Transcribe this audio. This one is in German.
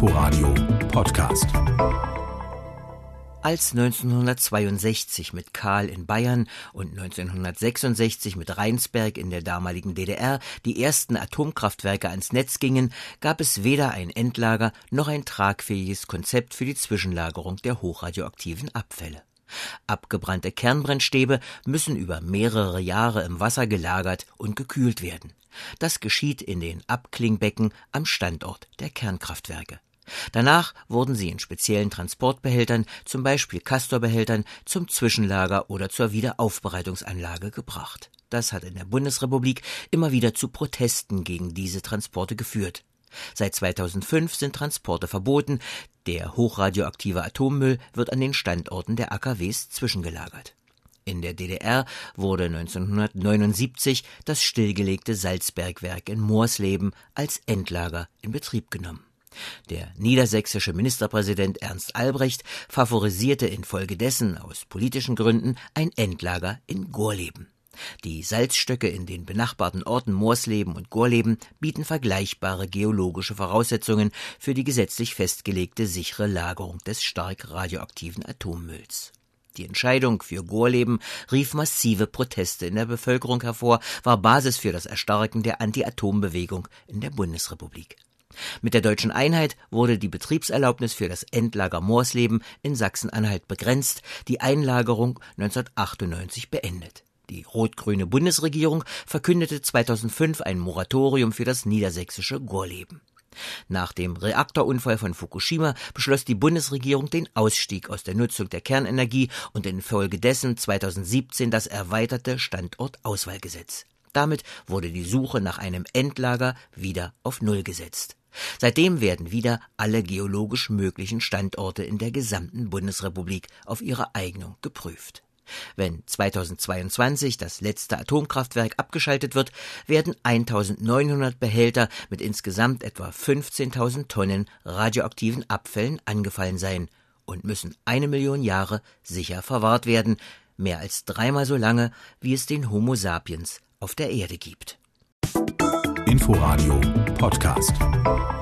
Inforadio Podcast. Als 1962 mit Karl in Bayern und 1966 mit Rheinsberg in der damaligen DDR die ersten Atomkraftwerke ans Netz gingen, gab es weder ein Endlager noch ein tragfähiges Konzept für die Zwischenlagerung der hochradioaktiven Abfälle. Abgebrannte Kernbrennstäbe müssen über mehrere Jahre im Wasser gelagert und gekühlt werden. Das geschieht in den Abklingbecken am Standort der Kernkraftwerke. Danach wurden sie in speziellen Transportbehältern, zum Beispiel Castorbehältern, zum Zwischenlager oder zur Wiederaufbereitungsanlage gebracht. Das hat in der Bundesrepublik immer wieder zu Protesten gegen diese Transporte geführt. Seit 2005 sind Transporte verboten. Der hochradioaktive Atommüll wird an den Standorten der AKWs zwischengelagert. In der DDR wurde 1979 das stillgelegte Salzbergwerk in Moorsleben als Endlager in Betrieb genommen. Der niedersächsische Ministerpräsident Ernst Albrecht favorisierte infolgedessen aus politischen Gründen ein Endlager in Gorleben. Die Salzstöcke in den benachbarten Orten Moorsleben und Gorleben bieten vergleichbare geologische Voraussetzungen für die gesetzlich festgelegte sichere Lagerung des stark radioaktiven Atommülls. Die Entscheidung für Gorleben rief massive Proteste in der Bevölkerung hervor, war Basis für das Erstarken der Anti-Atom-Bewegung in der Bundesrepublik. Mit der deutschen Einheit wurde die Betriebserlaubnis für das Endlager Moorsleben in Sachsen-Anhalt begrenzt, die Einlagerung 1998 beendet. Die rot-grüne Bundesregierung verkündete 2005 ein Moratorium für das niedersächsische Gorleben. Nach dem Reaktorunfall von Fukushima beschloss die Bundesregierung den Ausstieg aus der Nutzung der Kernenergie und infolgedessen 2017 das erweiterte Standortauswahlgesetz. Damit wurde die Suche nach einem Endlager wieder auf Null gesetzt. Seitdem werden wieder alle geologisch möglichen Standorte in der gesamten Bundesrepublik auf ihre Eignung geprüft. Wenn 2022 das letzte Atomkraftwerk abgeschaltet wird, werden 1900 Behälter mit insgesamt etwa 15.000 Tonnen radioaktiven Abfällen angefallen sein und müssen eine Million Jahre sicher verwahrt werden, mehr als dreimal so lange, wie es den Homo sapiens auf der Erde gibt. Inforadio Podcast. thank you